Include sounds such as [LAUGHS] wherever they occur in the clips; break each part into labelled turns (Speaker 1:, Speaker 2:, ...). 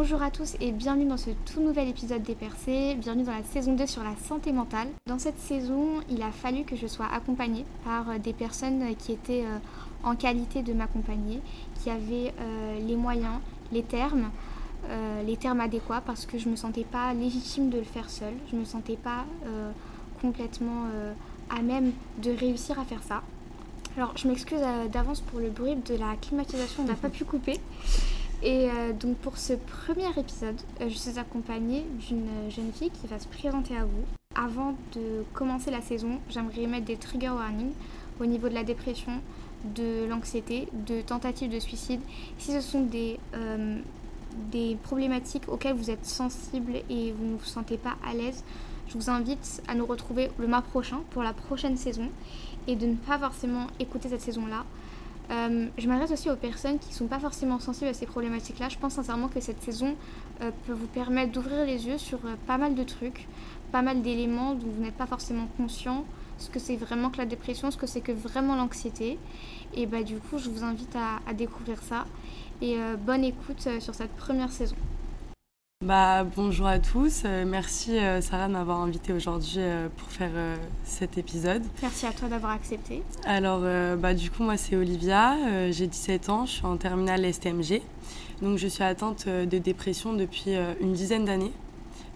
Speaker 1: Bonjour à tous et bienvenue dans ce tout nouvel épisode des Percées, bienvenue dans la saison 2 sur la santé mentale. Dans cette saison, il a fallu que je sois accompagnée par euh, des personnes qui étaient euh, en qualité de m'accompagner, qui avaient euh, les moyens, les termes, les termes adéquats parce que je ne me sentais pas légitime de le faire seule, je ne me sentais pas complètement à même de réussir à faire ça. Alors je m'excuse d'avance pour le bruit de la climatisation, on n'a pas pu couper. Et euh, donc pour ce premier épisode, euh, je suis accompagnée d'une jeune fille qui va se présenter à vous. Avant de commencer la saison, j'aimerais mettre des trigger warnings au niveau de la dépression, de l'anxiété, de tentatives de suicide. Si ce sont des, euh, des problématiques auxquelles vous êtes sensible et vous ne vous sentez pas à l'aise, je vous invite à nous retrouver le mois prochain pour la prochaine saison et de ne pas forcément écouter cette saison-là euh, je m'adresse aussi aux personnes qui ne sont pas forcément sensibles à ces problématiques-là. Je pense sincèrement que cette saison euh, peut vous permettre d'ouvrir les yeux sur euh, pas mal de trucs, pas mal d'éléments dont vous n'êtes pas forcément conscient, ce que c'est vraiment que la dépression, ce que c'est que vraiment l'anxiété. Et bah, du coup, je vous invite à découvrir ça. Et bonne écoute sur cette première saison.
Speaker 2: Bah, bonjour à tous, euh, merci euh, Sarah de m'avoir invité aujourd'hui euh, pour faire cet épisode.
Speaker 1: Merci à toi d'avoir accepté.
Speaker 2: Alors bah, du coup moi c'est Olivia, j'ai 17 ans, je suis en terminale STMG. Donc je suis atteinte de dépression depuis une dizaine d'années.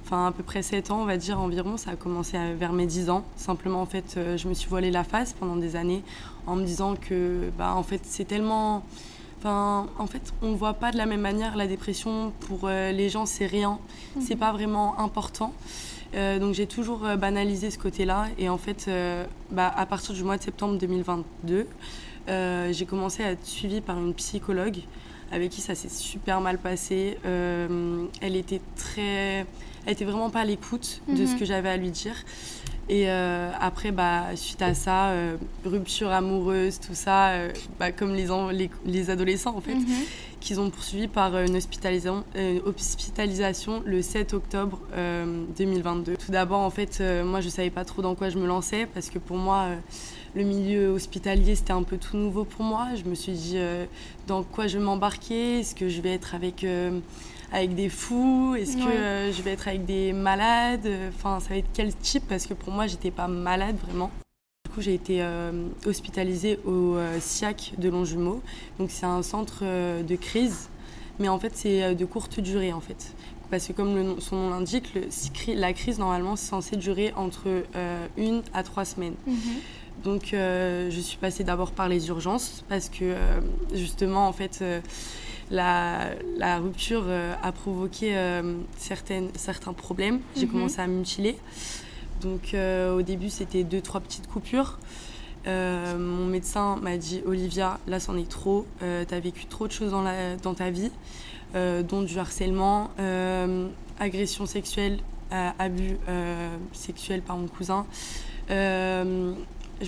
Speaker 2: Enfin à peu près 7 ans on va dire environ, ça a commencé vers mes 10 ans. Simplement en fait je me suis voilé la face pendant des années en me disant que bah, en fait c'est tellement en fait, on ne voit pas de la même manière la dépression. Pour euh, les gens, c'est rien. Ce mhm. C'est pas vraiment important. Euh, donc j'ai toujours euh, banalisé ce côté-là. Et en fait, bah, à partir du mois de septembre 2022, j'ai commencé à être suivie par une psychologue avec qui ça s'est super mal passé. elle était très, elle était vraiment pas à l'écoute de ce mhm. que j'avais à lui dire. Et euh, après, bah, suite à ça, euh, rupture amoureuse, tout ça, euh, bah, comme les, les, adolescents en fait, mhm. qu'ils ont poursuivi par une hospitalisation, hospitalisation le 7 octobre 2022. Tout d'abord, en fait, moi, je savais pas trop dans quoi je me lançais parce que pour moi, le milieu hospitalier, c'était un peu tout nouveau pour moi. Je me suis dit dans quoi je vais m'embarquer, est-ce que je vais être avec avec des fous Est-ce que euh, je vais être avec des malades Enfin, ça va être quel type Parce que pour moi, j'étais pas malade vraiment. Du coup, j'ai été euh, hospitalisée au euh, SIAC de Longjumeau. Donc, c'est un centre de crise, mais en fait, c'est de courte durée en fait. Parce que comme le son nom l'indique, la crise normalement c'est censé durer entre une à trois semaines. Mhm. Donc je suis passée d'abord par les urgences parce que justement en fait la, rupture euh, a provoqué euh, certaines, certains problèmes. J'ai mhm. commencé à mutiler. Donc euh, au début, c'était deux, trois petites coupures. mon médecin m'a dit Olivia, là c'en est trop, tu as vécu trop de choses dans, la, dans ta vie, dont du harcèlement, agression sexuelle, abus sexuel par mon cousin. je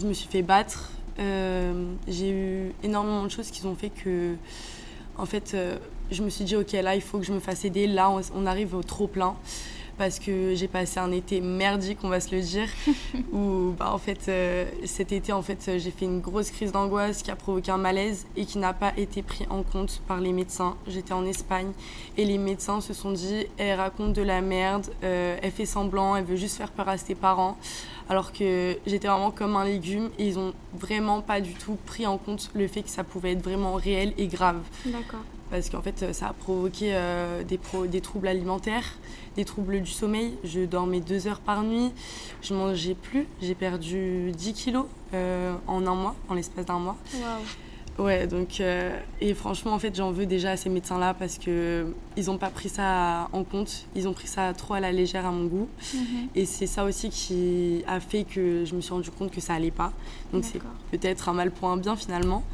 Speaker 2: me suis fait battre. j'ai eu énormément de choses qui ont fait que en fait, euh, je me suis dit, ok, là, il faut que je me fasse aider. Là, on, arrive au trop plein parce que j'ai passé un été merdique, on va se le dire, [LAUGHS] où bah, en fait euh, cet été en fait j'ai fait une grosse crise d'angoisse qui a provoqué un malaise et qui n'a pas été pris en compte par les médecins. J'étais en Espagne et les médecins se sont dit elle raconte de la merde, euh, elle fait semblant, elle veut juste faire peur à ses parents alors que j'étais vraiment comme un légume et ils ont vraiment pas du tout pris en compte le fait que ça pouvait être vraiment réel et grave.
Speaker 1: D'accord.
Speaker 2: Parce qu'en fait, ça a provoqué euh, des, des troubles alimentaires, des troubles du sommeil. Je dormais deux heures par nuit, je mangeais plus, j'ai perdu 10 kilos euh, en un mois, en l'espace d'un mois.
Speaker 1: Wow.
Speaker 2: Ouais, donc, euh, et franchement, en fait, j'en veux déjà à ces médecins-là parce que ils n'ont pas pris ça en compte. Ils ont pris ça trop à la légère à mon goût. Mhm. Et c'est ça aussi qui a fait que je me suis rendu compte que ça allait pas. Donc, c'est peut-être un mal pour un bien finalement.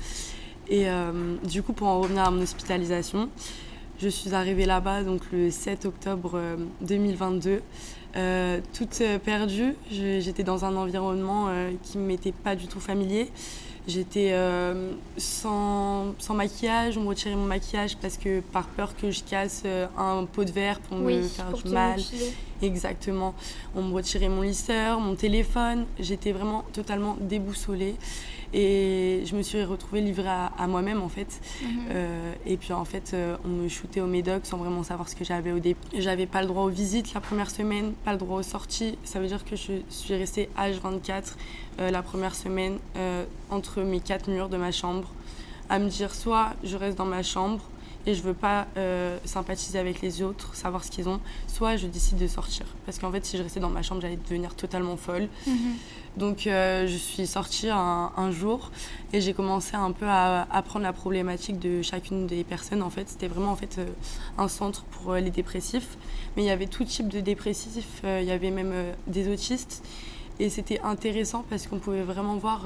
Speaker 2: Et euh, du coup, pour en revenir à mon hospitalisation, je suis arrivée là-bas donc le 7 octobre 2022. Euh, toute perdue, j'étais dans un environnement qui ne m'était pas du tout familier. J'étais euh, sans, sans, maquillage, on me retirait mon maquillage parce que par peur que je casse euh, un pot de verre pour me faire du mal. Exactement. On me retirait mon lisseur, mon téléphone. J'étais vraiment totalement déboussolée. Et je me suis retrouvée livrée à, moi-même en fait. Mhm. Euh, et puis en fait, euh, on me shootait au médoc sans vraiment savoir ce que j'avais au début. J'avais pas le droit aux visites la première semaine, pas le droit aux sorties. Ça veut dire que je suis restée H24 euh, la première semaine entre mes quatre murs de ma chambre à me dire soit je reste dans ma chambre et je veux pas euh, sympathiser avec les autres, savoir ce qu'ils ont, soit je décide de sortir. Parce qu'en fait, si je restais dans ma chambre, j'allais devenir totalement folle. Mhm. Donc, euh, je suis sortie un, jour et j'ai commencé un peu à apprendre la problématique de chacune des personnes. En fait, c'était vraiment en fait euh, un centre pour les dépressifs, mais il y avait tout type de dépressifs. il y avait même des autistes. Et c'était intéressant parce qu'on pouvait vraiment voir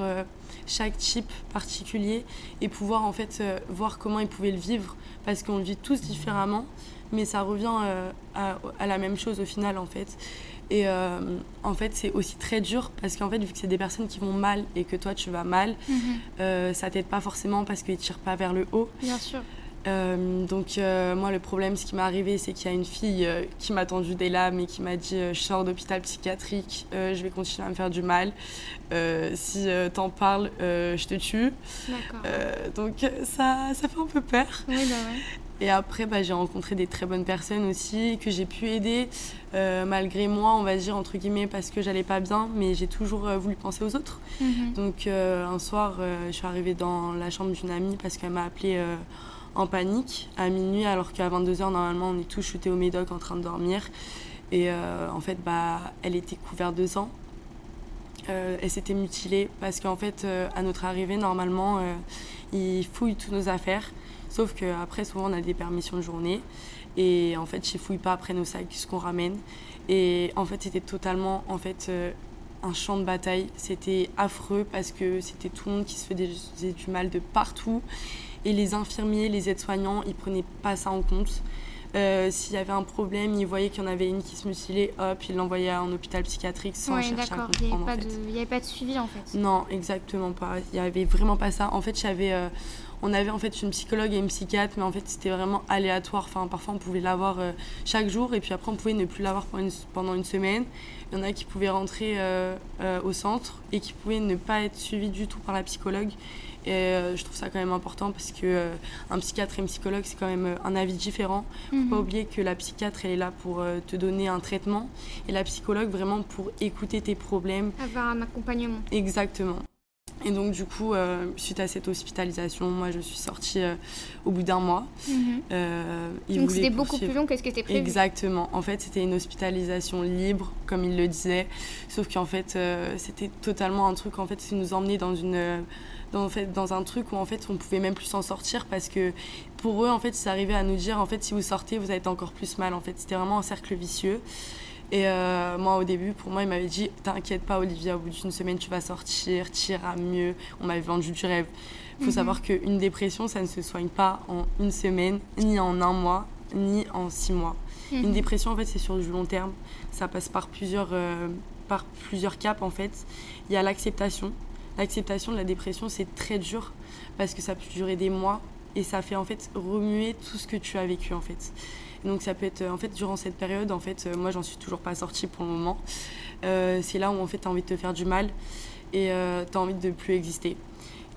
Speaker 2: chaque type particulier et pouvoir en fait voir comment ils pouvaient le vivre parce qu'on le vit tous différemment, mais ça revient euh, à, la même chose au final en fait. Et euh, en fait, c'est aussi très dur parce qu'en fait, vu que c'est des personnes qui vont mal et que toi tu vas mal, mhm. euh, ça t'aide pas forcément parce qu'ils tirent pas vers le haut.
Speaker 1: Bien sûr.
Speaker 2: Euh, donc moi le problème ce qui m'est arrivé c'est qu'il y a une fille qui m'a tendu des lames et qui m'a dit je sors d'hôpital psychiatrique, je vais continuer à me faire du mal, si t'en parles je te tue. donc ça, ça fait un peu peur.
Speaker 1: Oui, bah
Speaker 2: Et après, bah, j'ai rencontré des très bonnes personnes aussi que j'ai pu aider, malgré moi, on va dire, entre guillemets, parce que j'allais pas bien, mais j'ai toujours voulu penser aux autres. Mhm. Donc un soir, je suis arrivée dans la chambre d'une amie parce qu'elle m'a appelée en panique à minuit, alors qu'à 22h, normalement, on est tous chutés au médoc en train de dormir. Et euh, en fait, bah, elle était couverte de sang. Euh, elle s'était mutilée parce qu'en fait, euh, à notre arrivée, normalement, ils fouillent toutes nos affaires. Sauf qu'après, souvent, on a des permissions de journée. Et en fait, ils fouillent pas après nos sacs, ce qu'on ramène. Et en fait, c'était totalement en fait, un champ de bataille. C'était affreux parce que c'était tout le monde qui se faisait du mal de partout. Et les infirmiers, les aides-soignants, ils prenaient pas ça en compte. Euh, s'il y avait un problème, ils voyaient qu'il y en avait une qui se mutilait, hop, ils l'envoyaient en hôpital psychiatrique sans chercher à comprendre.
Speaker 1: Il n'y avait, pas de suivi en fait.
Speaker 2: Non, exactement pas. Il n'y avait vraiment pas ça. En fait, j'avais, euh, on avait en fait une psychologue et une psychiatre, mais en fait c'était vraiment aléatoire. Enfin, parfois on pouvait l'avoir euh, chaque jour et puis après on pouvait ne plus l'avoir pendant une, semaine. Il y en a qui pouvaient rentrer au centre et qui pouvaient ne pas être suivis du tout par la psychologue. Et euh, je trouve ça quand même important parce que euh, un psychiatre et un psychologue, c'est quand même euh, un avis différent. Faut pas mhm. oublier que la psychiatre, elle est là pour te donner un traitement et la psychologue vraiment pour écouter tes problèmes.
Speaker 1: Avoir un accompagnement.
Speaker 2: Exactement. Et donc du coup, suite à cette hospitalisation, moi je suis sortie au bout d'un mois.
Speaker 1: Mhm. donc c'était beaucoup plus long que ce qui était prévu.
Speaker 2: Exactement. En fait, c'était une hospitalisation libre, comme il le disait. Sauf qu'en fait, c'était totalement un truc, en fait, qui nous emmenait dans une dans, fait, dans un truc où en fait on pouvait même plus s'en sortir parce que pour eux en fait ils arrivaient à nous dire en fait si vous sortez vous allez être encore plus mal en fait c'était vraiment un cercle vicieux et euh, moi au début pour moi il m'avait dit t'inquiète pas Olivia au bout d'une semaine tu vas sortir tu iras mieux on m'avait vendu du rêve il faut mhm. savoir qu'une dépression ça ne se soigne pas en une semaine ni en un mois ni en six mois mhm. une dépression en fait c'est sur du long terme ça passe par plusieurs euh, par plusieurs caps en fait il y a l'acceptation l'acceptation de la dépression, c'est très dur parce que ça peut durer des mois et ça fait en fait remuer tout ce que tu as vécu en fait. Donc ça peut être en fait durant cette période en fait euh, moi j'en suis toujours pas sortie pour le moment. Euh, c'est là où en fait tu as envie de te faire du mal et euh, tu as envie de plus exister.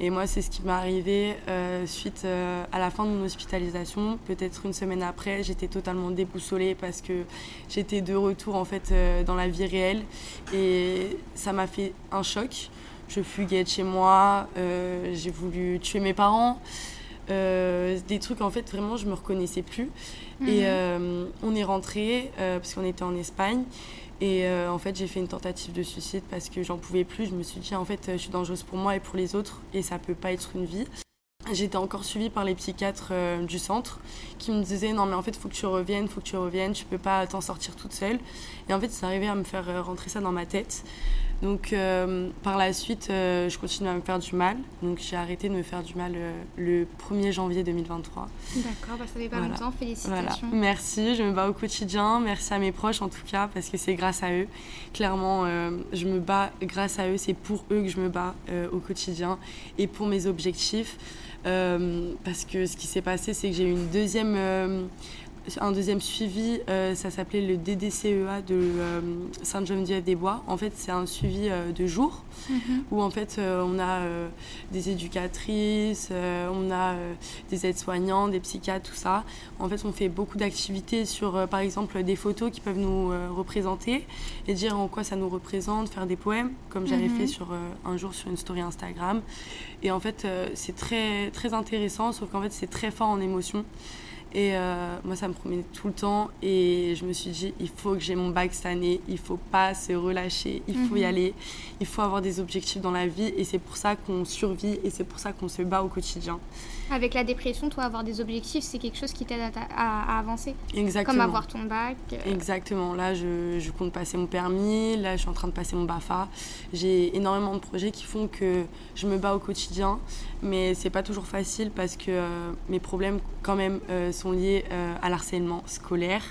Speaker 2: Et moi, c'est ce qui m'est arrivé suite à la fin de mon hospitalisation. Peut-être une semaine après, j'étais totalement déboussolée parce que j'étais de retour en fait dans la vie réelle et ça m'a fait un choc je fuguais de chez moi, euh, j'ai voulu tuer mes parents. Euh, des trucs en fait vraiment je me reconnaissais plus et mhm. euh, on est rentré parce qu'on était en Espagne et en fait j'ai fait une tentative de suicide parce que j'en pouvais plus je me suis dit en fait je suis dangereuse pour moi et pour les autres et ça peut pas être une vie J'étais encore suivie par les psychiatres du centre qui me disaient non mais en fait faut que tu reviennes, faut que tu reviennes, tu peux pas t'en sortir toute seule. Et en fait c'est arrivé à me faire rentrer ça dans ma tête. Donc euh, par la suite, euh, je continue à me faire du mal. Donc j'ai arrêté de me faire du mal euh, le 1er janvier 2023.
Speaker 1: D'accord, bah, ça fait pas longtemps, félicitations.
Speaker 2: Merci, je me bats au quotidien. Merci à mes proches en tout cas, parce que c'est grâce à eux. Clairement, je me bats grâce à eux, c'est pour eux que je me bats au quotidien et pour mes objectifs. parce que ce qui s'est passé, c'est que j'ai eu une deuxième un deuxième suivi, ça s'appelait le DDCEA de Sainte-Geneviève-des-Bois. En fait, c'est un suivi de jour mhm. où en fait on a des éducatrices, on a des aides-soignants, des psychiatres, tout ça. En fait, on fait beaucoup d'activités sur, par exemple, des photos qui peuvent nous représenter et dire en quoi ça nous représente, faire des poèmes, comme j'avais mhm. fait sur, un jour sur une story Instagram. Et en fait, c'est très, très intéressant, sauf qu'en fait, c'est très fort en émotion. Et euh, moi, ça me promenait tout le temps. Et je me suis dit, il faut que j'ai mon bac cette année. Il faut pas se relâcher. Il faut y mhm. aller. Il faut avoir des objectifs dans la vie. Et c'est pour ça qu'on survit. Et c'est pour ça qu'on se bat au quotidien.
Speaker 1: Avec la dépression, toi, avoir des objectifs, c'est quelque chose qui t'aide à, avancer.
Speaker 2: Exactement.
Speaker 1: Comme avoir ton bac.
Speaker 2: Euh. Exactement. Là, je, je, compte passer mon permis. Là, je suis en train de passer mon BAFA. J'ai énormément de projets qui font que je me bats au quotidien. Mais c'est pas toujours facile parce que euh, mes problèmes, quand même, euh, sont liés à l'harcèlement scolaire.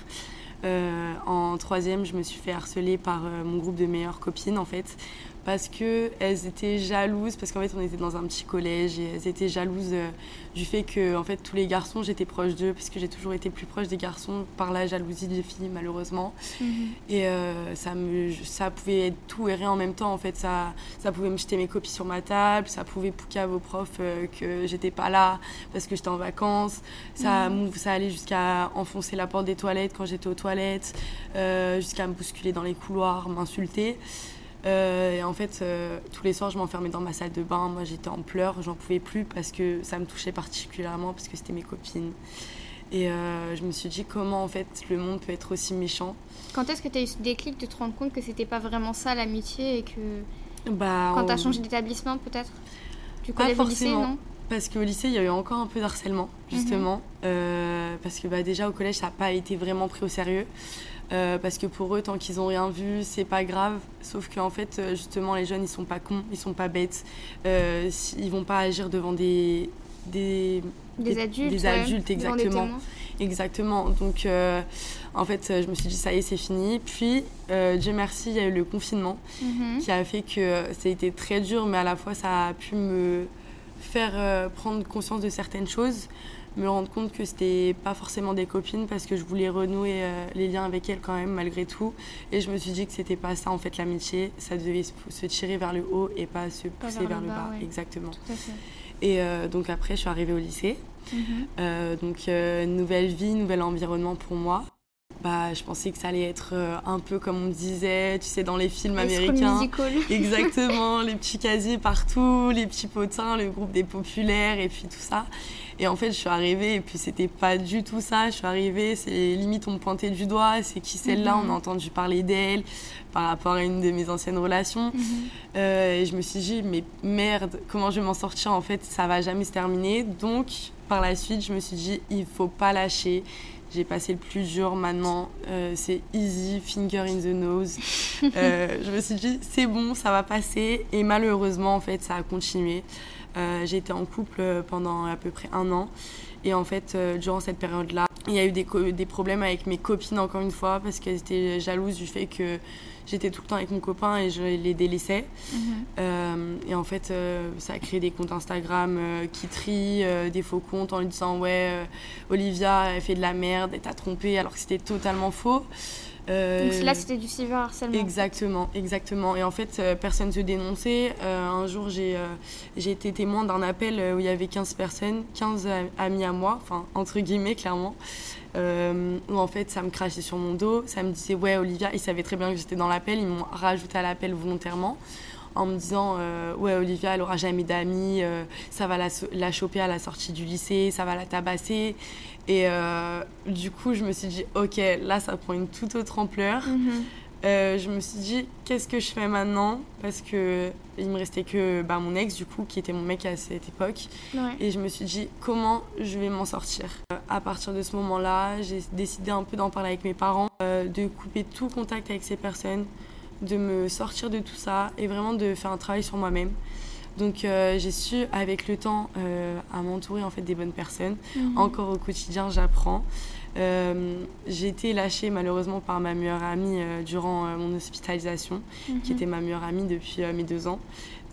Speaker 2: en troisième, je me suis fait harceler par mon groupe de meilleures copines, en fait parce qu'elles étaient jalouses, parce qu'en fait on était dans un petit collège et elles étaient jalouses euh, du fait que en fait tous les garçons j'étais proche d'eux, parce que j'ai toujours été plus proche des garçons par la jalousie des filles malheureusement. Mhm. Et euh, ça, me, ça pouvait être tout et rien en même temps en fait. Ça, ça pouvait me jeter mes copies sur ma table, ça pouvait pouquer à vos profs euh, que j'étais pas là parce que j'étais en vacances. Ça, mhm. ça allait jusqu'à enfoncer la porte des toilettes quand j'étais aux toilettes, jusqu'à me bousculer dans les couloirs, m'insulter. Euh, et en fait, euh, tous les soirs, je m'enfermais dans ma salle de bain. Moi, j'étais en pleurs, j'en pouvais plus parce que ça me touchait particulièrement, parce que c'était mes copines. Et euh, je me suis dit comment en fait le monde peut être aussi méchant.
Speaker 1: Quand est-ce que tu as eu ce déclic de te rendre compte que c'était pas vraiment ça l'amitié et que.
Speaker 2: Bah,
Speaker 1: Quand tu as changé d'établissement peut-être? Du collège au lycée, non?
Speaker 2: Parce qu'au lycée, il y a eu encore un peu d'harcèlement, justement. Mhm. parce que bah, déjà, au collège, ça n'a pas été vraiment pris au sérieux. Euh, parce que pour eux, tant qu'ils n'ont rien vu, c'est pas grave. Sauf qu'en fait, euh, justement, les jeunes, ils sont pas cons, ils sont pas bêtes. Euh, ils vont pas agir devant des
Speaker 1: des, des, adultes,
Speaker 2: des adultes exactement. Exactement. Donc, euh, en fait, je me suis dit ça y est, c'est fini. Puis, Dieu merci, il y a eu le confinement mhm. qui a fait que ça a été très dur, mais à la fois, ça a pu me faire prendre conscience de certaines choses me rendre compte que c'était pas forcément des copines parce que je voulais renouer euh, les liens avec elles quand même malgré tout. Et je me suis dit que c'était pas ça en fait l'amitié. Ça devait se, tirer vers le haut et pas se pousser vers, le bas, exactement. Et euh, donc après je suis arrivée au lycée. Mhm. euh, donc nouvelle vie nouvel environnement pour moi. Bah, je pensais que ça allait être un peu comme on disait, tu sais, dans les films américains. [LAUGHS] Exactement, les petits casiers partout, les petits potins, le groupe des populaires et puis tout ça. Et en fait, je suis arrivée et puis c'était pas du tout ça. Je suis arrivée, c'est limite on me pointait du doigt, c'est qui celle-là, mhm. on a entendu parler d'elle par rapport à une de mes anciennes relations. Mhm. Euh, et je me suis dit, mais merde, comment je vais m'en sortir En fait, ça va jamais se terminer. Donc, par la suite, je me suis dit, il faut pas lâcher. J'ai passé le plus dur maintenant, euh, c'est easy, finger in the nose. [LAUGHS] Euh, je me suis dit, c'est bon, ça va passer. Et malheureusement, en fait, ça a continué. Euh, j'ai été en couple pendant à peu près un an. Et en fait, durant cette période-là, il y a eu des, des, problèmes avec mes copines, encore une fois, parce qu'elles étaient jalouses du fait que j'étais tout le temps avec mon copain et je les délaissais. Mhm. Euh, et en fait, ça a créé des comptes Instagram qui trient des faux comptes en lui disant Ouais, Olivia, elle fait de la merde, elle t'a trompé, alors que c'était totalement faux.
Speaker 1: Euh, Donc là, c'était du cyberharcèlement.
Speaker 2: Exactement, exactement. Et en fait, euh, personne ne se dénonçait. Euh, un jour, j'ai été témoin d'un appel où il y avait 15 personnes, 15 amis à moi, enfin, entre guillemets, clairement. où en fait, ça me crachait sur mon dos. Ça me disait, ouais, Olivia, ils savaient très bien que j'étais dans l'appel. Ils m'ont rajouté à l'appel volontairement en me disant ouais Olivia elle aura jamais d'amis ça va la, la, choper à la sortie du lycée ça va la tabasser et euh, du coup, je me suis dit, ok, là, ça prend une toute autre ampleur. Mhm. Euh, je me suis dit, qu'est-ce que je fais maintenant? Parce que il me restait que bah, mon ex, du coup, qui était mon mec à cette époque. Et je me suis dit, comment je vais m'en sortir? Euh, À partir de ce moment-là, j'ai décidé un peu d'en parler avec mes parents, de couper tout contact avec ces personnes, de me sortir de tout ça et vraiment de faire un travail sur moi-même. Donc euh, j'ai su avec le temps euh, à m'entourer en fait des bonnes personnes. Mhm. Encore au quotidien, j'apprends. Euh, j'ai été lâchée malheureusement par ma meilleure amie durant mon hospitalisation, qui mhm. était ma meilleure amie depuis mes deux ans.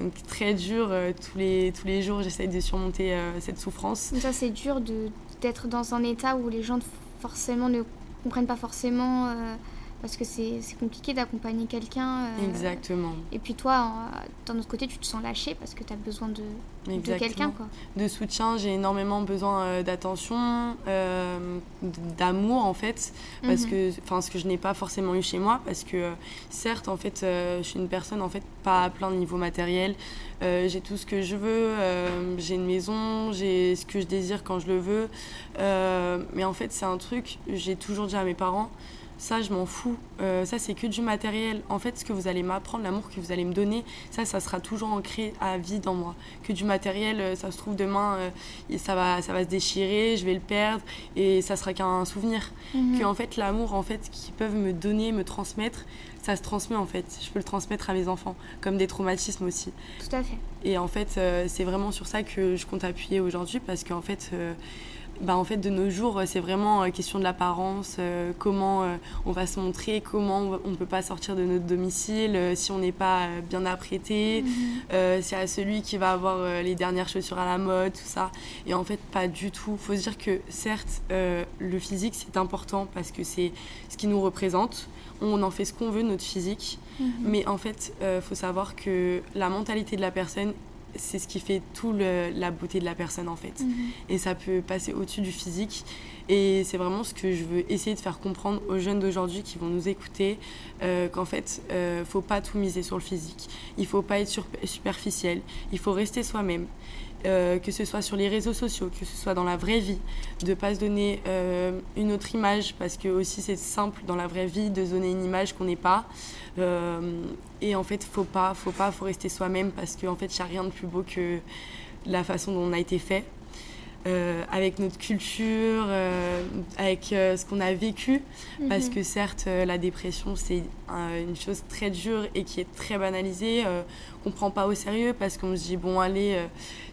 Speaker 2: Donc très dur, tous, les, tous les jours j'essaie de surmonter cette souffrance.
Speaker 1: ça c'est dur d'être dans un état où les gens forcément ne comprennent pas forcément parce que c'est compliqué d'accompagner quelqu'un.
Speaker 2: Euh, Exactement.
Speaker 1: Et puis toi, d'un autre côté, tu te sens lâché parce que tu as besoin de, de quelqu'un.
Speaker 2: De soutien, j'ai énormément besoin euh, d'attention, euh, d'amour en fait, parce mhm. que, ce que je n'ai pas forcément eu chez moi, parce que certes, en fait, je suis une personne en fait pas à plein de niveau matériel. j'ai tout ce que je veux, j'ai une maison, j'ai ce que je désire quand je le veux. mais en fait, c'est un truc, j'ai toujours dit à mes parents, ça je m'en fous. Euh, ça c'est que du matériel. En fait, ce que vous allez m'apprendre, l'amour que vous allez me donner, ça, ça sera toujours ancré à vie dans moi. Que du matériel, euh, ça se trouve demain, euh, ça, va, ça va se déchirer, je vais le perdre et ça sera qu'un souvenir. Mhm. Que en fait, l'amour en fait qu'ils peuvent me donner, me transmettre, ça se transmet en fait. Je peux le transmettre à mes enfants, comme des traumatismes aussi.
Speaker 1: Tout à fait.
Speaker 2: Et en fait, c'est vraiment sur ça que je compte appuyer aujourd'hui parce qu'en fait bah, en fait, de nos jours, c'est vraiment euh, question de l'apparence, euh, comment euh, on va se montrer, comment on ne peut pas sortir de notre domicile si on n'est pas bien apprêté, mhm. c'est à celui qui va avoir les dernières chaussures à la mode, tout ça. Et en fait, pas du tout. Il faut se dire que certes, le physique, c'est important parce que c'est ce qui nous représente. On en fait ce qu'on veut, notre physique. Mhm. Mais en fait, il faut savoir que la mentalité de la personne c'est ce qui fait tout la beauté de la personne en fait. Mhm. Et ça peut passer au-dessus du physique. Et c'est vraiment ce que je veux essayer de faire comprendre aux jeunes d'aujourd'hui qui vont nous écouter, euh, qu'en fait, ne euh, faut pas tout miser sur le physique. Il faut pas être superficiel. Il faut rester soi-même. Euh, que ce soit sur les réseaux sociaux, que ce soit dans la vraie vie, de ne pas se donner euh, une autre image, parce que aussi c'est simple dans la vraie vie de se donner une image qu'on n'est pas. Euh, et en fait, faut pas, faut pas, faut rester soi-même, parce qu'en fait, il n'y a rien de plus beau que la façon dont on a été fait. Avec notre culture, avec ce qu'on a vécu. Parce mhm. que certes, la dépression, c'est une chose très dure et qui est très banalisée, qu'on prend pas au sérieux parce qu'on se dit, bon, allez,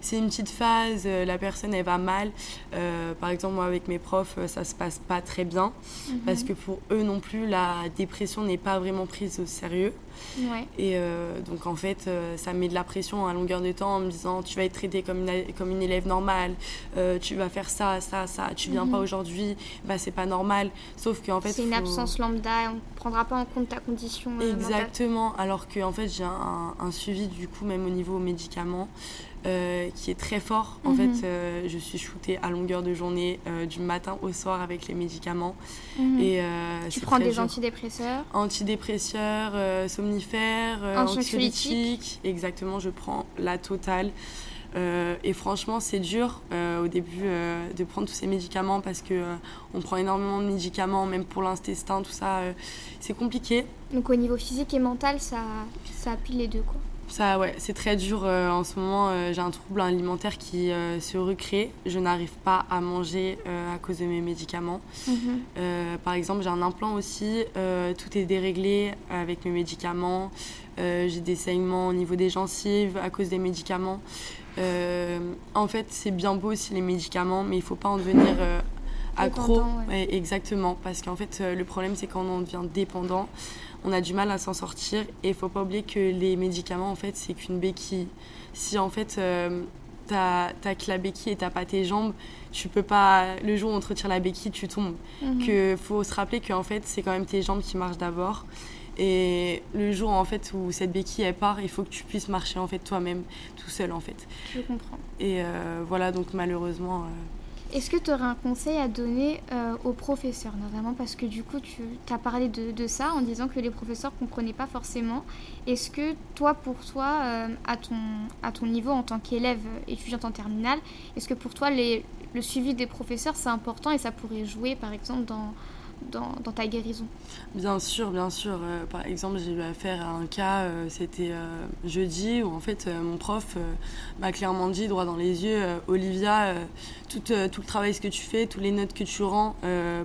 Speaker 2: c'est une petite phase, la personne, elle va mal. par exemple, moi, avec mes profs, ça se passe pas très bien mhm. parce que pour eux non plus, la dépression n'est pas vraiment prise au sérieux. Et euh, donc en fait, euh, ça met de la pression à longueur de temps en me disant tu vas être traité comme une, comme une élève normale, euh, tu vas faire ça, ça, ça, tu viens pas mhm. aujourd'hui, bah c'est pas normal. Sauf qu'en fait.
Speaker 1: C'est une absence lambda, on prendra pas en compte ta condition.
Speaker 2: Exactement, alors que en fait j'ai un, un, suivi du coup même au niveau médicaments. Euh, qui est très fort. En fait, mhm. euh, je suis shootée à longueur de journée, euh, du matin au soir avec les médicaments.
Speaker 1: Mhm. Et, tu prends des antidépresseurs
Speaker 2: Antidépresseurs, somnifères, anxiolytiques. Exactement, je prends la totale. Et franchement, c'est dur au début de prendre tous ces médicaments parce que on prend énormément de médicaments, même pour l'intestin, tout ça, c'est compliqué.
Speaker 1: Donc au niveau physique et mental, ça, ça appuie les deux, quoi.
Speaker 2: Ça, ouais, c'est très dur. Euh, en ce moment, euh, j'ai un trouble alimentaire qui euh, se recrée. Je n'arrive pas à manger à cause de mes médicaments. Mhm. par exemple, j'ai un implant aussi. tout est déréglé avec mes médicaments. j'ai des saignements au niveau des gencives à cause des médicaments. En fait, c'est bien beau aussi les médicaments, mais il ne faut pas en devenir accro. exactement, parce qu'en fait, le problème, c'est quand on en devient dépendant on a du mal à s'en sortir. Et il faut pas oublier que les médicaments, en fait, c'est qu'une béquille. Si en fait, euh, t'as que la béquille et t'as pas tes jambes, tu peux pas. Le jour où on te retire la béquille, tu tombes. Il Que faut se rappeler qu'en fait, c'est quand même tes jambes qui marchent d'abord. Et le jour en fait où cette béquille elle part, il faut que tu puisses marcher en fait toi-même, tout seul en fait.
Speaker 1: Je comprends.
Speaker 2: Et euh, voilà donc malheureusement. Euh,
Speaker 1: est-ce que tu aurais un conseil à donner euh, aux professeurs, notamment parce que du coup tu as parlé de, ça en disant que les professeurs ne comprenaient pas forcément. Est-ce que toi, pour toi, euh, à, ton, à ton niveau en tant qu'élève étudiante en terminale, est-ce que pour toi le suivi des professeurs c'est important et ça pourrait jouer par exemple dans, dans, ta guérison
Speaker 2: Bien sûr, bien sûr. Euh, par exemple, j'ai eu affaire à un cas, euh, c'était euh, jeudi, où en fait mon prof m'a clairement dit, droit dans les yeux, Olivia, tout, tout, le travail que tu fais, toutes les notes que tu rends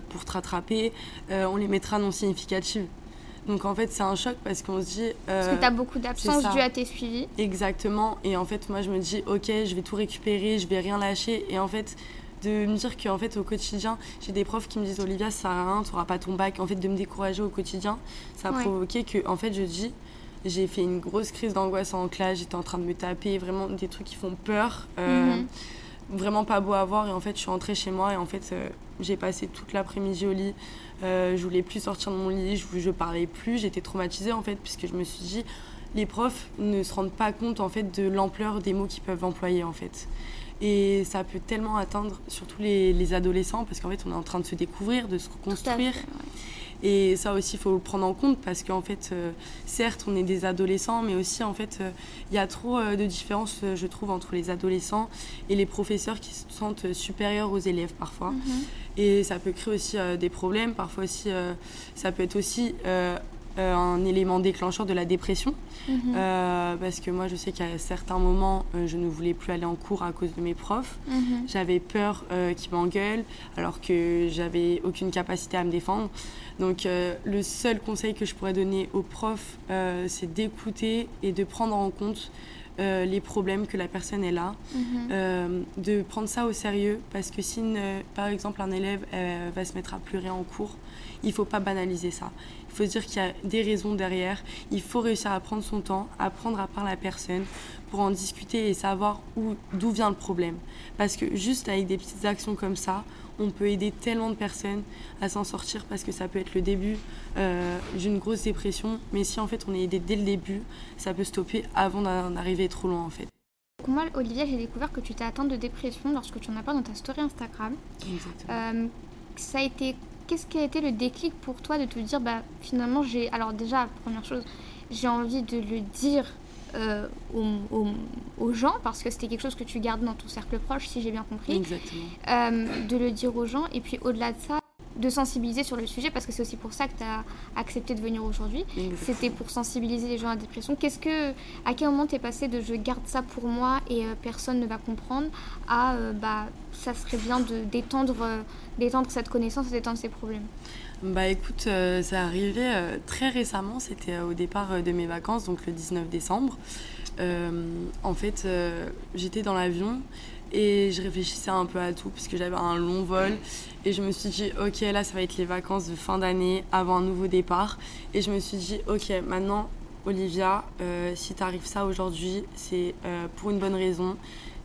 Speaker 2: pour te rattraper, on les mettra non significatives. Donc en fait, c'est un choc parce qu'on se dit.
Speaker 1: parce que tu as beaucoup d'absence dû à tes suivis.
Speaker 2: Exactement. Et en fait, moi, je me dis, ok, je vais tout récupérer, je vais rien lâcher. Et en fait, de me dire qu'en fait au quotidien j'ai des profs qui me disent Olivia ça sert à rien tu n'auras pas ton bac en fait de me décourager au quotidien ça a provoqué que en fait je dis j'ai fait une grosse crise d'angoisse en classe j'étais en train de me taper vraiment des trucs qui font peur euh, mhm. vraiment pas beau à voir. Et en fait, je suis rentrée chez moi et en fait, j'ai passé toute l'après-midi au lit. je voulais plus sortir de mon lit, je, je parlais plus. J'étais traumatisée en fait, puisque je me suis dit, les profs ne se rendent pas compte en fait de l'ampleur des mots qu'ils peuvent employer en fait. Et ça peut tellement atteindre surtout les, adolescents parce qu'en fait on est en train de se découvrir, de se reconstruire. Et ça aussi, il faut le prendre en compte parce qu'en fait, euh, certes, on est des adolescents, mais aussi, en fait, euh, il y a trop euh, de différences, je trouve, entre les adolescents et les professeurs qui se sentent supérieurs aux élèves parfois. Mhm. Et ça peut créer aussi des problèmes. Parfois aussi, ça peut être aussi un élément déclencheur de la dépression. Mhm. Euh, parce que moi, je sais qu'à certains moments, euh, je ne voulais plus aller en cours à cause de mes profs. Mhm. J'avais peur qu'ils m'engueulent, alors que j'avais aucune capacité à me défendre. Donc, le seul conseil que je pourrais donner aux profs, c'est d'écouter et de prendre en compte les problèmes que la personne est là, mhm. de prendre ça au sérieux parce que si, par exemple, un élève va se mettre à pleurer en cours, il ne faut pas banaliser ça. Faut se dire qu'il y a des raisons derrière. Il faut réussir à prendre son temps, à prendre à part la personne pour en discuter et savoir d'où vient le problème. Parce que juste avec des petites actions comme ça, on peut aider tellement de personnes à s'en sortir parce que ça peut être le début euh, d'une grosse dépression. Mais si en fait on est aidé dès le début, ça peut stopper avant d'en arriver trop loin en fait.
Speaker 1: Moi, Olivia, j'ai découvert que tu t'es atteinte de dépression lorsque tu en as parlé dans ta story Instagram. Exactement. Euh, ça a été qu'est-ce qui a été le déclic pour toi de te dire, bah, finalement, j'ai. Alors, déjà, première chose, j'ai envie de le dire euh, aux, gens, parce que c'était quelque chose que tu gardes dans ton cercle proche, si j'ai bien compris.
Speaker 2: Exactement.
Speaker 1: Euh, de le dire aux gens, et puis au-delà de ça, de sensibiliser sur le sujet parce que c'est aussi pour ça que tu as accepté de venir aujourd'hui. C'était pour sensibiliser les gens à la dépression. Qu'est-ce que, à quel moment tu es passé de je garde ça pour moi et euh, personne ne va comprendre à euh, bah ça serait bien de d'étendre euh, d'étendre cette connaissance d'étendre ces problèmes?
Speaker 2: Bah écoute, ça arrivé très récemment, c'était au départ de mes vacances, donc le 19 décembre. en fait, j'étais dans l'avion et je réfléchissais un peu à tout parce que j'avais un long vol. Et je me suis dit ok là ça va être les vacances de fin d'année avant un nouveau départ. Et je me suis dit ok maintenant Olivia euh, si t'arrives ça aujourd'hui c'est euh, pour une bonne raison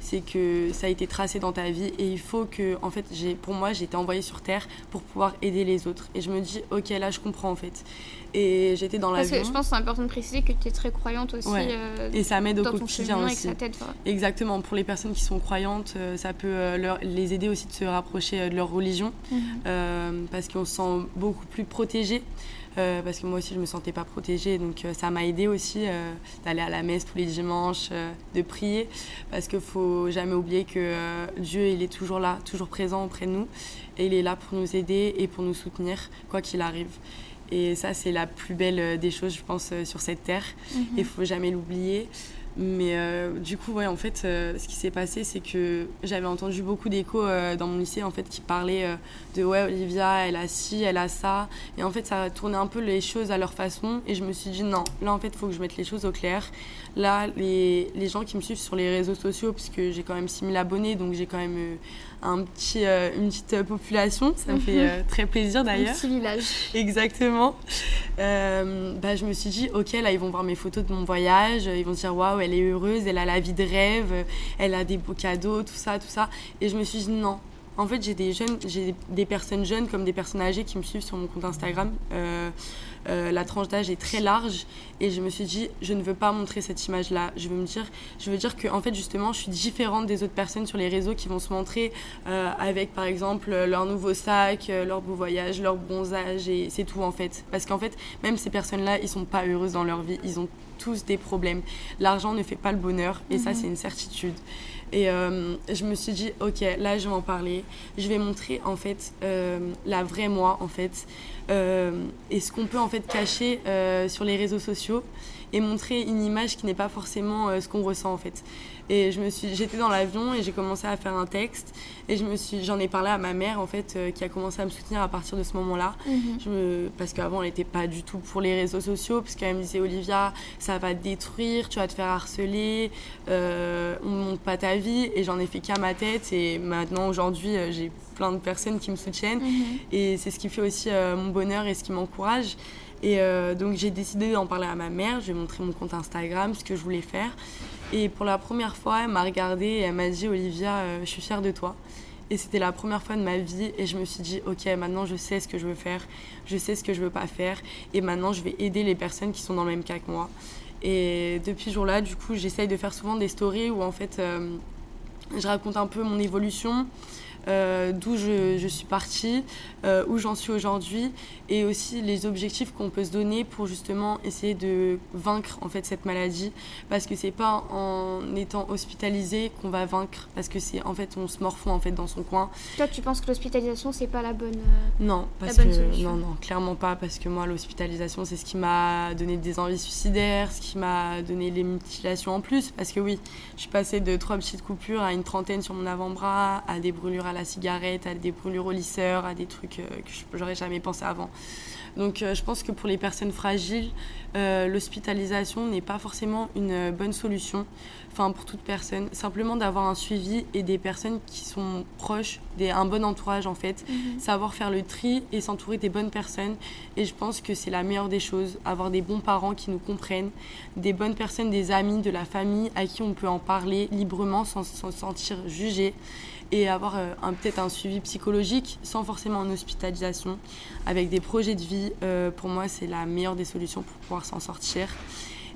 Speaker 2: c'est que ça a été tracé dans ta vie et il faut que, en fait, j'ai, pour moi, j'ai été envoyée sur Terre pour pouvoir aider les autres. Et je me dis, ok, là, je comprends en fait. Et j'étais dans la
Speaker 1: vie. je pense que c'est important de préciser que tu es très croyante aussi. Euh,
Speaker 2: et ça m'aide au quotidien aussi. Exactement. Pour les personnes qui sont croyantes, euh, ça peut euh, leur, les aider aussi de se rapprocher de leur religion mhm. parce qu'on se sent beaucoup plus protégé. Euh, parce que moi aussi je me sentais pas protégée. Donc euh, ça m'a aidé aussi euh, d'aller à la messe tous les dimanches, de prier, parce qu'il faut jamais oublier que Dieu il est toujours là, toujours présent auprès de nous, et il est là pour nous aider et pour nous soutenir quoi qu'il arrive. Et ça c'est la plus belle des choses, je pense, sur cette terre. Mhm. Il faut jamais l'oublier. Mais euh, du coup, ouais, en fait, euh, ce qui s'est passé, c'est que j'avais entendu beaucoup d'échos euh, dans mon lycée, en fait, qui parlaient de ouais, Olivia, elle a ci, elle a ça. Et en fait, ça tournait un peu les choses à leur façon. Et je me suis dit, non, là, en fait, il faut que je mette les choses au clair. Là, les, les gens qui me suivent sur les réseaux sociaux, puisque j'ai quand même 6000 abonnés, donc j'ai quand même un petit, une petite population. Ça me fait mhm. très plaisir d'ailleurs. Un
Speaker 1: petit village.
Speaker 2: Exactement. bah, je me suis dit, ok, là, ils vont voir mes photos de mon voyage. Ils vont se dire, waouh, elle est heureuse, elle a la vie de rêve, elle a des beaux cadeaux, tout ça, tout ça. Et je me suis dit non. En fait, j'ai des jeunes, j'ai des personnes jeunes comme des personnes âgées qui me suivent sur mon compte Instagram. Euh, euh, la tranche d'âge est très large et je me suis dit je ne veux pas montrer cette image là je veux me dire je veux dire que en fait justement je suis différente des autres personnes sur les réseaux qui vont se montrer euh, avec par exemple leur nouveau sac leur beau voyage leur bronzage et c'est tout en fait parce qu'en fait même ces personnes là ils sont pas heureuses dans leur vie ils ont tous des problèmes l'argent ne fait pas le bonheur et ça mhm. c'est une certitude et euh, je me suis dit, ok, là je vais en parler. Je vais montrer en fait la vraie moi en fait. Euh, et ce qu'on peut en fait cacher euh, sur les réseaux sociaux et montrer une image qui n'est pas forcément euh, ce qu'on ressent en fait. Et je me suis, j'étais dans l'avion et j'ai commencé à faire un texte et je me suis, j'en ai parlé à ma mère en fait qui a commencé à me soutenir à partir de ce moment-là. Mhm. Me, parce qu'avant elle n'était pas du tout pour les réseaux sociaux parce qu'elle me disait Olivia ça va te détruire, tu vas te faire harceler, on ne montre pas ta vie et j'en ai fait qu'à ma tête et maintenant aujourd'hui j'ai plein de personnes qui me soutiennent. Mhm. Et c'est ce qui fait aussi euh, mon bonheur et ce qui m'encourage. Et euh, donc j'ai décidé d'en parler à ma mère, j'ai montré mon compte Instagram, ce que je voulais faire. Et pour la première fois, elle m'a regardée et elle m'a dit Olivia, euh, je suis fière de toi. Et c'était la première fois de ma vie et je me suis dit ok maintenant je sais ce que je veux faire, je sais ce que je veux pas faire et maintenant je vais aider les personnes qui sont dans le même cas que moi. Et depuis ce jour-là, du coup, j'essaye de faire souvent des stories où en fait euh, je raconte un peu mon évolution, euh, d'où je, suis partie, euh, où j'en suis aujourd'hui, et aussi les objectifs qu'on peut se donner pour justement essayer de vaincre en fait cette maladie, parce que c'est pas en étant hospitalisé qu'on va vaincre, parce que c'est en fait on se morfond en fait dans son coin.
Speaker 1: Toi, tu penses que l'hospitalisation c'est pas la bonne euh,
Speaker 2: Non, parce que non non clairement pas, parce que moi l'hospitalisation c'est ce qui m'a donné des envies suicidaires, ce qui m'a donné les mutilations en plus, parce que oui, je suis passée de trois petites coupures à une trentaine sur mon avant-bras, à des brûlures à la cigarette, à des brûlures au lisseur, à des trucs euh, que j'aurais jamais pensé avant. Donc euh, je pense que pour les personnes fragiles, euh, l'hospitalisation n'est pas forcément une bonne solution, enfin pour toute personne. Simplement d'avoir un suivi et des personnes qui sont proches, des, un bon entourage en fait, mhm. savoir faire le tri et s'entourer des bonnes personnes. Et je pense que c'est la meilleure des choses, avoir des bons parents qui nous comprennent, des bonnes personnes, des amis, de la famille à qui on peut en parler librement sans se sentir jugé et avoir euh, peut-être un suivi psychologique sans forcément en hospitalisation, avec des projets de vie, euh, pour moi, c'est la meilleure des solutions pour pouvoir s'en sortir.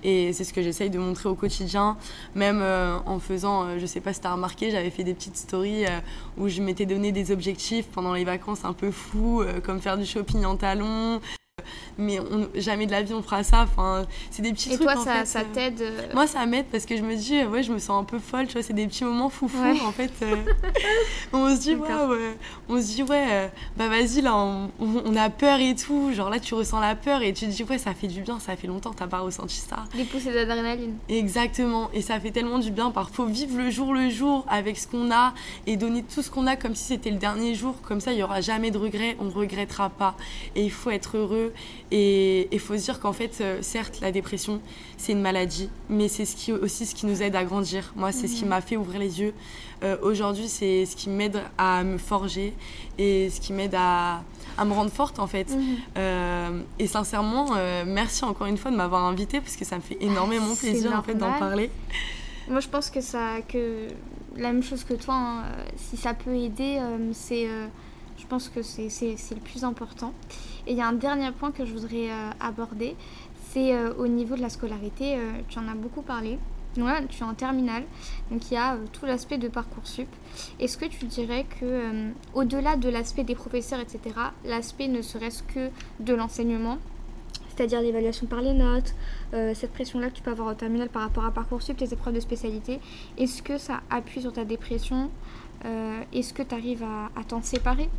Speaker 2: Et c'est ce que j'essaye de montrer au quotidien, même euh, en faisant, je sais pas si tu as remarqué, j'avais fait des petites stories où je m'étais donné des objectifs pendant les vacances un peu fous, comme faire du shopping en talons, mais jamais de la vie on fera ça. Enfin, c'est des petits
Speaker 1: et
Speaker 2: trucs.
Speaker 1: Et toi, ça, ça euh, t'aide euh
Speaker 2: Moi, ça m'aide parce que je me dis, ouais, je me sens un peu folle. Tu vois, c'est des petits moments foufou. En fait, euh. on se dit, ouais, on se dit, ouais, bah vas-y, là, on, a peur et tout. Genre là, tu ressens la peur et tu te dis, ouais, ça fait du bien. Ça fait longtemps que t'as pas ressenti ça.
Speaker 1: Des poussées d'adrénaline.
Speaker 2: Exactement. Et ça fait tellement du bien. Parfois, vivre le jour le jour avec ce qu'on a et donner tout ce qu'on a comme si c'était le dernier jour. Comme ça, il y aura jamais de regrets. On regrettera pas. Et il faut être heureux et il faut se dire qu'en fait, euh, certes, la dépression, c'est une maladie, mais c'est ce qui, aussi ce qui nous aide à grandir. Moi, c'est ce qui mhm. m'a fait ouvrir les yeux. Euh, aujourd'hui, c'est ce qui m'aide à me forger et ce qui m'aide à, à, me rendre forte, en fait. Mhm. Euh, et sincèrement, merci encore une fois de m'avoir invitée parce que ça me fait énormément plaisir, en fait, d'en parler.
Speaker 1: Moi, je pense que ça, que la même chose que toi, hein, si ça peut aider, c'est, je pense que c'est le plus important. Et il y a un dernier point que je voudrais euh, aborder, c'est euh, au niveau de la scolarité. Euh, tu en as beaucoup parlé. Tu es en terminale, donc il y a tout l'aspect de Parcoursup. Est-ce que tu dirais que, au-delà de l'aspect des professeurs, etc., l'aspect ne serait-ce que de l'enseignement, c'est-à-dire l'évaluation par les notes, cette pression-là que tu peux avoir au terminale par rapport à Parcoursup, tes épreuves de spécialité, est-ce que ça appuie sur ta dépression Est-ce que tu arrives à t'en séparer?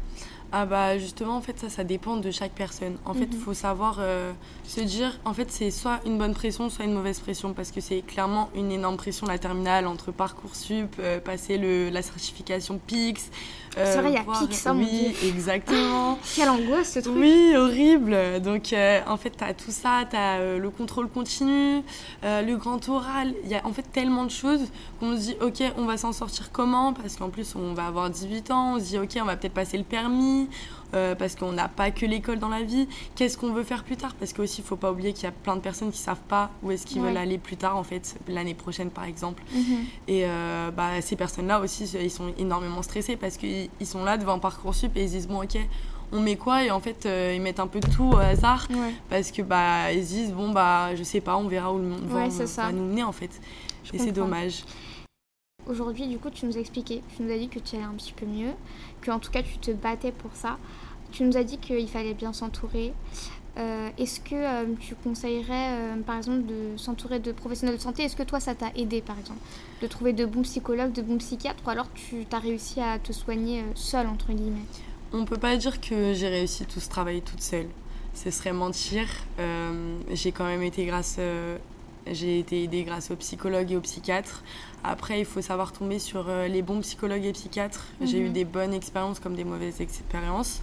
Speaker 2: Ah bah justement en fait ça ça dépend de chaque personne. En fait il mhm. faut savoir euh, se dire en fait c'est soit une bonne pression soit une mauvaise pression parce que c'est clairement une énorme pression la terminale entre parcoursup, euh, passer le, la certification PIX.
Speaker 1: Euh, c'est vrai il y a PIX hein,
Speaker 2: Oui exactement. [GASPS]
Speaker 1: Quelle angoisse ce truc.
Speaker 2: Oui horrible. Donc en fait tu as tout ça, tu as le contrôle continu, le grand oral, il y a en fait tellement de choses qu'on se dit ok on va s'en sortir comment? Parce qu'en plus on va avoir 18 ans, on se dit ok on va peut-être passer le permis euh, parce qu'on n'a pas que l'école dans la vie. Qu'est-ce qu'on veut faire plus tard? Parce qu'aussi, il faut pas oublier qu'il y a plein de personnes qui savent pas où est-ce qu'ils veulent aller plus tard, en fait, l'année prochaine, par exemple. Mhm. Et euh, bah, ces personnes-là aussi, ils sont énormément stressés parce qu'ils sont là devant Parcoursup et ils disent, bon, ok, on met quoi? Et en fait euh, ils mettent un peu tout au hasard parce que bah ils disent bon bah je sais pas on verra où le monde va, nous mener en fait. Et c'est dommage
Speaker 1: Aujourd'hui, du coup, tu nous as expliqué, tu nous as dit que tu allais un petit peu mieux, que en tout cas tu te battais pour ça. Tu nous as dit qu'il fallait bien s'entourer. Euh, est-ce que euh, tu conseillerais, euh, par exemple, de s'entourer de professionnels de santé? Est-ce que toi, ça t'a aidé, par exemple, de trouver de bons psychologues, de bons psychiatres, ou alors tu as réussi à te soigner seule, entre guillemets?
Speaker 2: On peut pas dire que j'ai réussi tout ce travail toute seule. Ce serait mentir. j'ai quand même été grâce j'ai été aidée grâce aux psychologues et aux psychiatres. Après, il faut savoir tomber sur euh, les bons psychologues et psychiatres. J'ai eu mhm. des bonnes expériences comme des mauvaises expériences.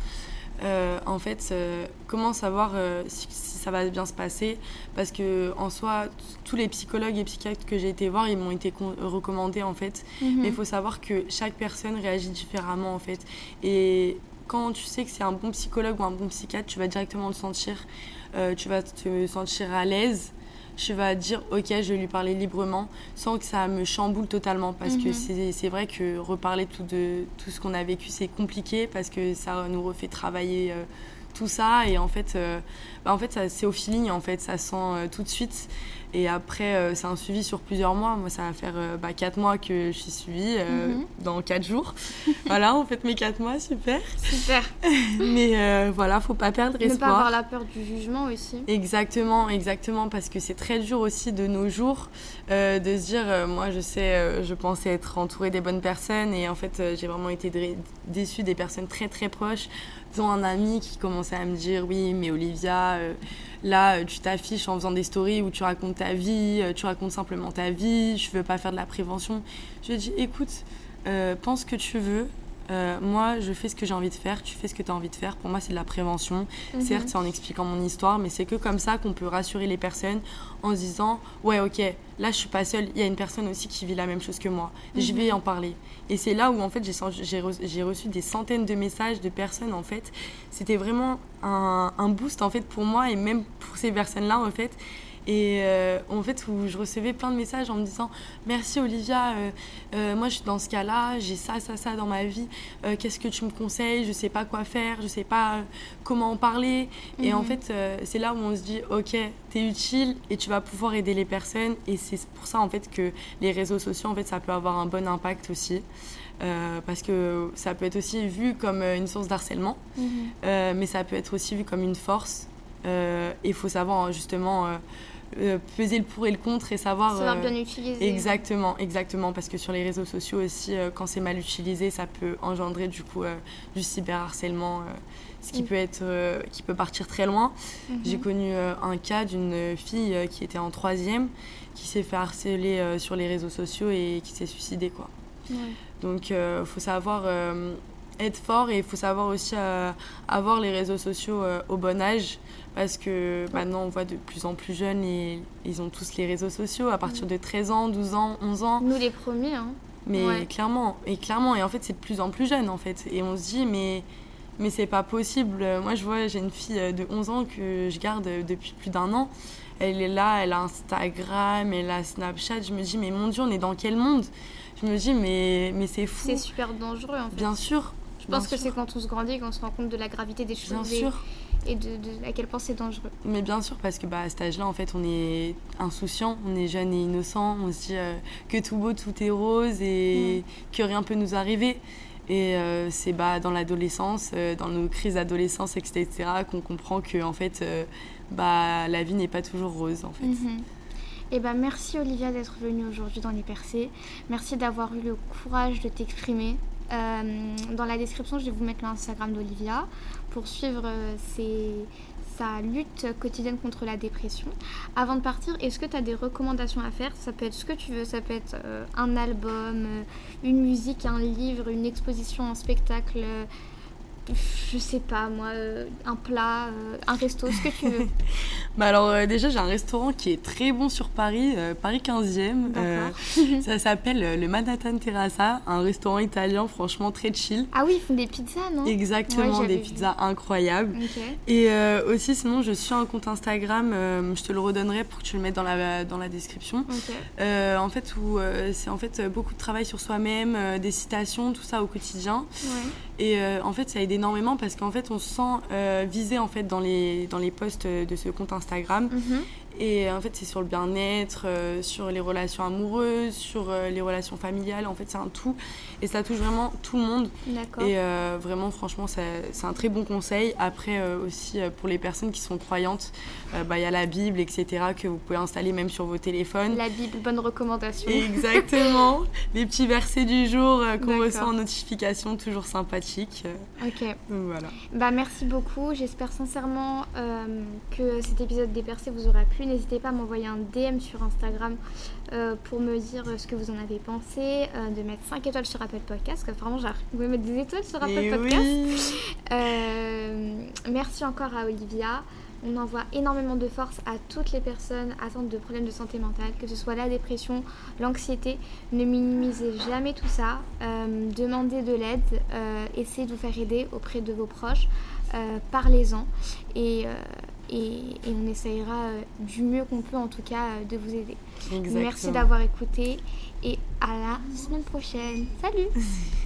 Speaker 2: Euh, en fait, euh, comment savoir si, ça va bien se passer? Parce que en soi, tous les psychologues et psychiatres que j'ai été voir, ils m'ont été recommandés en fait. Mhm. Mais il faut savoir que chaque personne réagit différemment en fait. Et quand tu sais que c'est un bon psychologue ou un bon psychiatre, tu vas directement le sentir. tu vas te sentir à l'aise je vais dire ok, je vais lui parler librement sans que ça me chamboule totalement parce que
Speaker 1: Mhm.
Speaker 2: c'est vrai que reparler tout de tout ce qu'on a vécu c'est compliqué parce que ça nous refait travailler euh, tout ça et en fait, euh, bah, en fait c'est au feeling en fait, ça sent euh, tout de suite et après euh, c'est un suivi sur plusieurs mois. Moi ça va faire bah, quatre mois que je suis suivie
Speaker 1: Mhm.
Speaker 2: dans quatre jours. [LAUGHS] voilà, on fait mes quatre mois, super.
Speaker 1: Super. [LAUGHS]
Speaker 2: Mais voilà, faut pas perdre
Speaker 1: Ne
Speaker 2: espoir.
Speaker 1: pas avoir la peur du jugement aussi.
Speaker 2: Exactement, exactement, parce que c'est très dur aussi de nos jours de se dire, moi je sais, je pensais être entourée des bonnes personnes et en fait j'ai vraiment été dé- déçue des personnes très très proches, un ami qui commençait à me dire, oui mais Olivia, euh, là euh, tu t'affiches en faisant des stories où tu racontes ta vie, euh, tu racontes simplement ta vie, je veux pas faire de la prévention. Je lui ai dit, écoute, pense que tu veux. Euh, moi, je fais ce que j'ai envie de faire, tu fais ce que tu as envie de faire. Pour moi, c'est de la prévention.
Speaker 1: Mhm.
Speaker 2: Certes, c'est en expliquant mon histoire, mais c'est que comme ça qu'on peut rassurer les personnes en se disant Ouais, ok, là je suis pas seule, il y a une personne aussi qui vit la même chose que moi. Je
Speaker 1: Mhm.
Speaker 2: vais en parler. Et c'est là où en fait j'ai reçu des centaines de messages de personnes en fait. C'était vraiment un, un boost en fait pour moi et même pour ces personnes-là en fait. Et euh, en fait, où je recevais plein de messages en me disant Merci Olivia, euh, euh, moi je suis dans ce cas-là, j'ai ça, ça, ça dans ma vie, qu'est-ce que tu me conseilles Je sais pas quoi faire, je sais pas comment en parler. Et en
Speaker 1: Mhm.
Speaker 2: fait, c'est là où on se dit Ok, t'es utile et tu vas pouvoir aider les personnes. Et c'est pour ça en fait que les réseaux sociaux, en fait, ça peut avoir un bon impact aussi. Euh, parce que ça peut être aussi vu comme une source d'harcèlement, euh, mais ça peut être aussi vu comme une force. Euh, et il faut savoir justement euh, peser le pour et le contre et savoir.
Speaker 1: Savoir
Speaker 2: euh,
Speaker 1: bien utiliser.
Speaker 2: Exactement, exactement, parce que sur les réseaux sociaux aussi, euh, quand c'est mal utilisé, ça peut engendrer du coup du cyberharcèlement, ce qui
Speaker 1: Mm.
Speaker 2: peut être, qui peut partir très loin.
Speaker 1: Mhm.
Speaker 2: J'ai connu un cas d'une fille qui était en troisième, qui s'est fait harceler sur les réseaux sociaux et qui s'est suicidée quoi.
Speaker 1: Ouais.
Speaker 2: Donc il faut savoir être fort et il faut savoir aussi euh, avoir les réseaux sociaux euh, au bon âge parce que maintenant on voit de plus en plus jeunes et ils ont tous les réseaux sociaux à partir de 13 ans, 12 ans, 11 ans.
Speaker 1: Nous les premiers. Hein.
Speaker 2: Mais
Speaker 1: Ouais.
Speaker 2: clairement, et clairement, et en fait c'est de plus en plus jeune en fait. Et on se dit mais mais c'est pas possible. Moi je vois j'ai une fille euh, de 11 ans que je garde depuis plus d'un an. Elle est là, elle a Instagram, elle a Snapchat. Je me dis mais mon Dieu on est dans quel monde? Je me dis mais mais c'est fou.
Speaker 1: C'est super dangereux en fait.
Speaker 2: Bien sûr,
Speaker 1: Je pense
Speaker 2: bien
Speaker 1: que c'est quand on se grandit qu'on se rend compte de la gravité des choses
Speaker 2: bien
Speaker 1: et,
Speaker 2: sûr.
Speaker 1: et de, de- à quel point c'est dangereux.
Speaker 2: Mais bien sûr, parce que bah, à cet âge-là, en fait, on est insouciant, on est jeune et innocent, on se dit euh, que tout beau, tout est rose et que rien peut nous arriver. Et euh, c'est bah, dans l'adolescence, euh, dans nos crises d'adolescence, etc., qu'on comprend que en fait, bah, la vie n'est pas toujours rose, en fait.
Speaker 1: Mhm. Eh ben, merci Olivia d'être venue aujourd'hui dans les percées. Merci d'avoir eu le courage de t'exprimer. Euh, dans la description, je vais vous mettre l'Instagram d'Olivia pour suivre euh, ses- sa lutte quotidienne contre la dépression. Avant de partir, est-ce que tu as des recommandations à faire? Ça peut être ce que tu veux, ça peut être euh, un album, une musique, un livre, une exposition, un spectacle, je sais pas moi, euh, un plat, euh, un resto, ce que tu veux. [LAUGHS]
Speaker 2: Bah alors euh, déjà, j'ai un restaurant qui est très bon sur Paris, euh, Paris 15e. Euh, [LAUGHS] ça s'appelle le Manhattan Terraza, un restaurant italien franchement très chill.
Speaker 1: Ah oui, ils font des pizzas, non?
Speaker 2: Exactement,
Speaker 1: Ouais,
Speaker 2: des
Speaker 1: vu.
Speaker 2: pizzas incroyables.
Speaker 1: Ok.
Speaker 2: Et aussi, sinon, je suis un compte Instagram, je te le redonnerai pour que tu le mettes dans la, dans la description.
Speaker 1: Ok.
Speaker 2: Euh, en fait, où c'est en fait beaucoup de travail sur soi-même, des citations, tout ça au quotidien.
Speaker 1: Ouais.
Speaker 2: Et euh, en fait, ça aide énormément parce qu'en fait, on se sent euh, visé en fait dans les dans les posts de ce compte Instagram.
Speaker 1: Mhm.
Speaker 2: Et en fait, c'est sur le bien-être, euh, sur les relations amoureuses, sur euh, les relations familiales. En fait, c'est un tout. Et ça touche vraiment tout le monde.
Speaker 1: D'accord.
Speaker 2: Et euh, vraiment, franchement, c'est un très bon conseil. Après, aussi, pour les personnes qui sont croyantes, bah, il y a la Bible, etc., que vous pouvez installer même sur vos téléphones.
Speaker 1: La Bible, bonne recommandation.
Speaker 2: Exactement. [LAUGHS] les petits versets du jour qu'on reçoit en notification, toujours sympathiques. Euh,
Speaker 1: Ok.
Speaker 2: donc voilà.
Speaker 1: Bah merci beaucoup. J'espère sincèrement que cet épisode des percées vous aura plu. N'hésitez pas à m'envoyer un DM sur Instagram euh, pour me dire euh, ce que vous en avez pensé, euh, de mettre 5 étoiles sur Apple Podcast. Parce que vraiment, j'arrive. Vous pouvez mettre des étoiles sur Apple
Speaker 2: Et
Speaker 1: Podcast.
Speaker 2: oui.
Speaker 1: Merci encore à Olivia. On envoie énormément de force à toutes les personnes atteintes de problèmes de santé mentale, que ce soit la dépression, l'anxiété. Ne minimisez jamais tout ça. Euh, demandez de l'aide. euh, essayez de vous faire aider auprès de vos proches. parlez-en et, et, on essayera du mieux qu'on peut en tout cas de vous aider. Merci d'avoir écouté et à la semaine prochaine. Salut [LAUGHS]